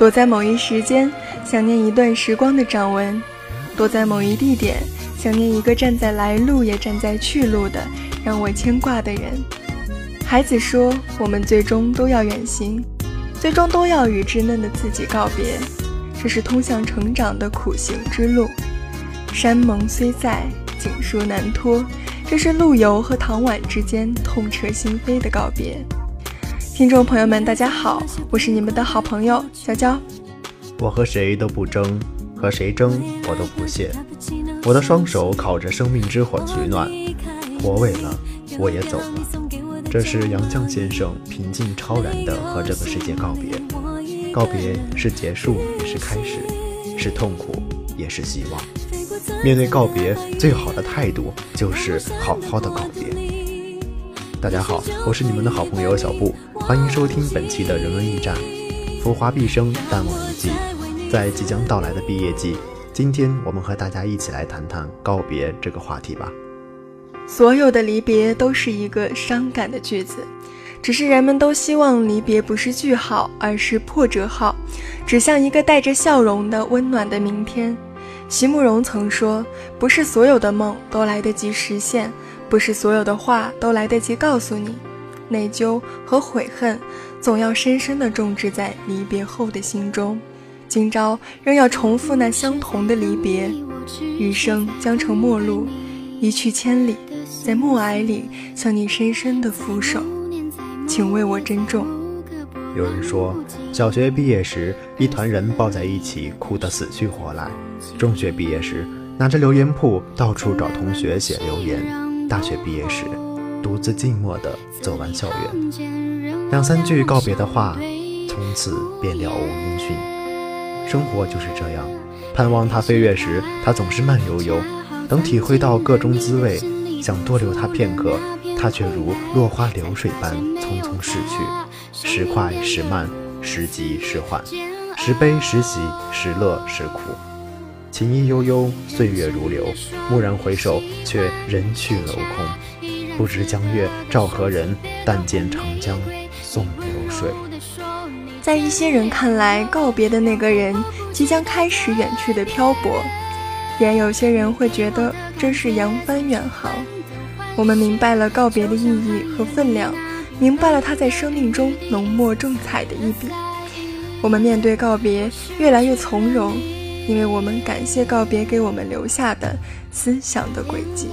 躲在某一时间，想念一段时光的掌纹；躲在某一地点，想念一个站在来路也站在去路的让我牵挂的人。孩子说：“我们最终都要远行，最终都要与稚嫩的自己告别。这是通向成长的苦行之路。山盟虽在，锦书难托。这是陆游和唐婉之间痛彻心扉的告别。”听众朋友们，大家好，我是你们的好朋友娇娇。我和谁都不争，和谁争我都不屑。我的双手烤着生命之火取暖，火萎了，我也走了。这是杨绛先生平静超然地和这个世界告别，告别是结束也是开始，是痛苦也是希望。面对告别，最好的态度就是好好的告别。大家好，我是你们的好朋友小布，欢迎收听本期的人文驿站。浮华毕生，淡忘一季，在即将到来的毕业季，今天我们和大家一起来谈谈告别这个话题吧。所有的离别都是一个伤感的句子，只是人们都希望离别不是句号，而是破折号，指向一个带着笑容的温暖的明天。席慕容曾说：“不是所有的梦都来得及实现，不是所有的话都来得及告诉你。内疚和悔恨，总要深深地种植在离别后的心中。今朝仍要重复那相同的离别，余生将成陌路，一去千里。”在暮霭里向你深深的俯首，请为我珍重。有人说，小学毕业时一团人抱在一起哭得死去活来；中学毕业时拿着留言簿到处找同学写留言；大学毕业时独自静默地走完校园。两三句告别的话，从此便了无音讯。生活就是这样，盼望它飞跃时，它总是慢悠悠；等体会到各种滋味。想多留它片刻，它却如落花流水般匆匆逝去，时快时慢，时急时缓，时悲时喜，时乐时苦。情意悠悠，岁月如流，蓦然回首，却人去楼空。不知江月照何人？但见长江送流水。在一些人看来，告别的那个人即将开始远去的漂泊。也有些人会觉得这是扬帆远航。我们明白了告别的意义和分量，明白了他在生命中浓墨重彩的一笔。我们面对告别越来越从容，因为我们感谢告别给我们留下的思想的轨迹。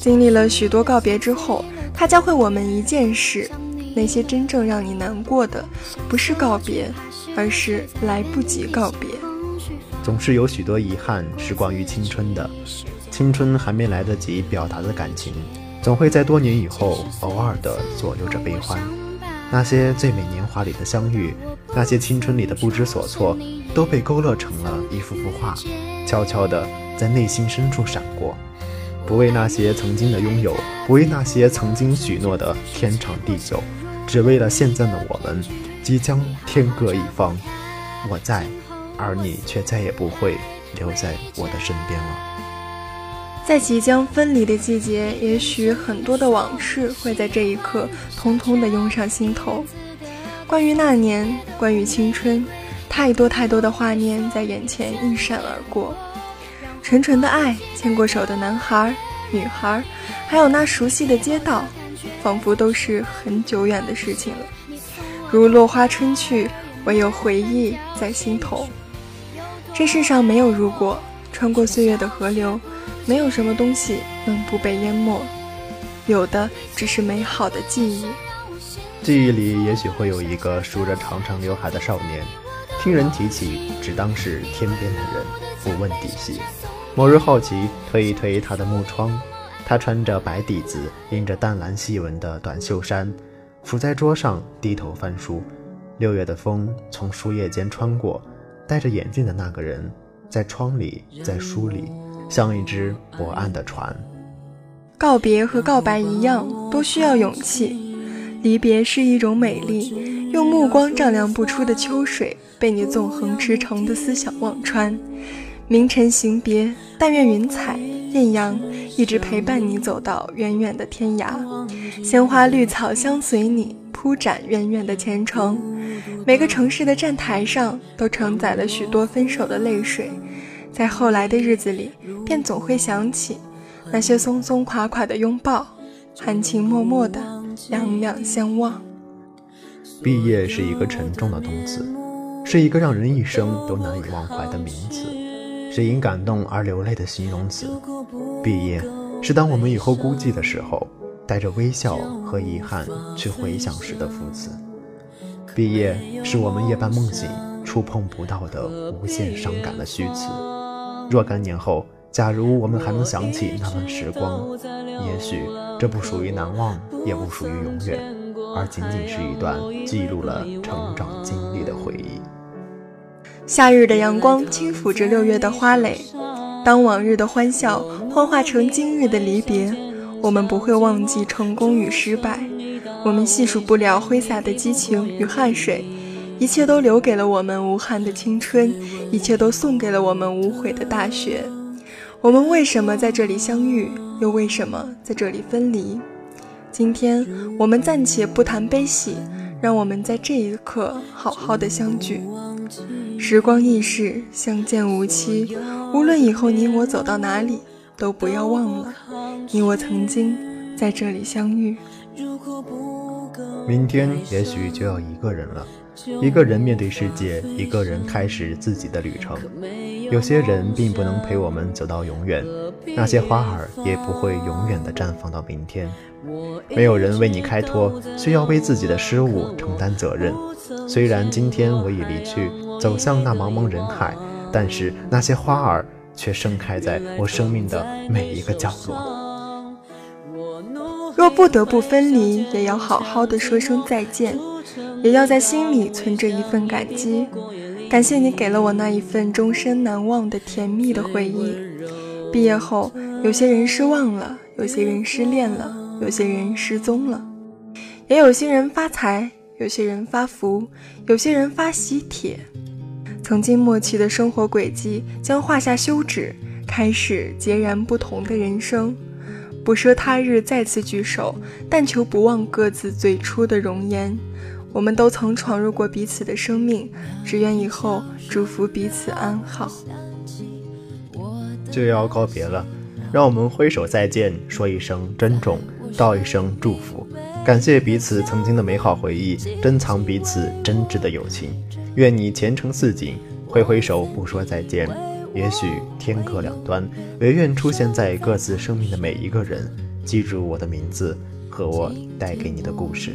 经历了许多告别之后，它教会我们一件事：那些真正让你难过的，不是告别，而是来不及告别。总是有许多遗憾是关于青春的，青春还没来得及表达的感情，总会在多年以后偶尔的左右着悲欢。那些最美年华里的相遇，那些青春里的不知所措，都被勾勒成了一幅幅画，悄悄的在内心深处闪过。不为那些曾经的拥有，不为那些曾经许诺的天长地久，只为了现在的我们，即将天各一方。我在。而你却再也不会留在我的身边了。在即将分离的季节，也许很多的往事会在这一刻通通的涌上心头。关于那年，关于青春，太多太多的画面在眼前一闪而过。纯纯的爱，牵过手的男孩、女孩，还有那熟悉的街道，仿佛都是很久远的事情了。如落花春去，唯有回忆在心头。这世上没有如果，穿过岁月的河流，没有什么东西能不被淹没，有的只是美好的记忆。记忆里也许会有一个梳着长长刘海的少年，听人提起，只当是天边的人，不问底细。某日好奇，推一推他的木窗，他穿着白底子、印着淡蓝细纹的短袖衫，伏在桌上低头翻书。六月的风从书页间穿过。戴着眼镜的那个人，在窗里，在书里，像一只泊岸的船。告别和告白一样，都需要勇气。离别是一种美丽，用目光丈量不出的秋水，被你纵横驰骋的思想望穿。明晨行别，但愿云彩艳阳，一直陪伴你走到远远的天涯。鲜花绿草相随你，铺展远远的前程。每个城市的站台上都承载了许多分手的泪水，在后来的日子里，便总会想起那些松松垮垮的拥抱，含情脉脉的两两相望。毕业是一个沉重的动词，是一个让人一生都难以忘怀的名词，是因感动而流泪的形容词。毕业是当我们以后孤寂的时候，带着微笑和遗憾去回想时的副词。毕业是我们夜半梦醒，触碰不到的无限伤感的虚词。若干年后，假如我们还能想起那段时光，也许这不属于难忘，也不属于永远。而仅仅是一段记录了成长经历的回忆。夏日的阳光轻抚着六月的花蕾，当往日的欢笑幻化成今日的离别，我们不会忘记成功与失败，我们细数不了挥洒的激情与汗水，一切都留给了我们无憾的青春，一切都送给了我们无悔的大学。我们为什么在这里相遇，又为什么在这里分离？今天我们暂且不谈悲喜，让我们在这一刻好好的相聚。时光易逝，相见无期。无论以后你我走到哪里，都不要忘了，你我曾经在这里相遇。明天也许就要一个人了，一个人面对世界，一个人开始自己的旅程。有些人并不能陪我们走到永远，那些花儿也不会永远的绽放到明天。没有人为你开脱，需要为自己的失误承担责任。虽然今天我已离去，走向那茫茫人海，但是那些花儿却盛开在我生命的每一个角落。若不得不分离，也要好好的说声再见，也要在心里存着一份感激，感谢你给了我那一份终身难忘的甜蜜的回忆。毕业后，有些人失望了，有些人失恋了。有些人失踪了，也有些人发财，有些人发福，有些人发喜帖。曾经默契的生活轨迹将画下休止，开始截然不同的人生。不奢他日再次聚首，但求不忘各自最初的容颜。我们都曾闯入过彼此的生命，只愿以后祝福彼此安好。就要告别了，让我们挥手再见，说一声珍重。道一声祝福，感谢彼此曾经的美好回忆，珍藏彼此真挚的友情。愿你前程似锦，挥挥手不说再见。也许天各两端，唯愿出现在各自生命的每一个人，记住我的名字和我带给你的故事。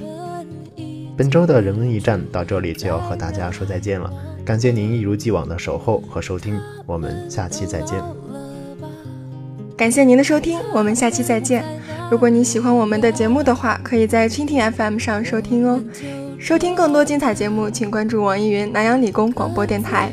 本周的人文驿站到这里就要和大家说再见了，感谢您一如既往的守候和收听，我们下期再见。感谢您的收听，我们下期再见。如果你喜欢我们的节目的话，可以在蜻蜓 FM 上收听哦。收听更多精彩节目，请关注网易云南阳理工广播电台。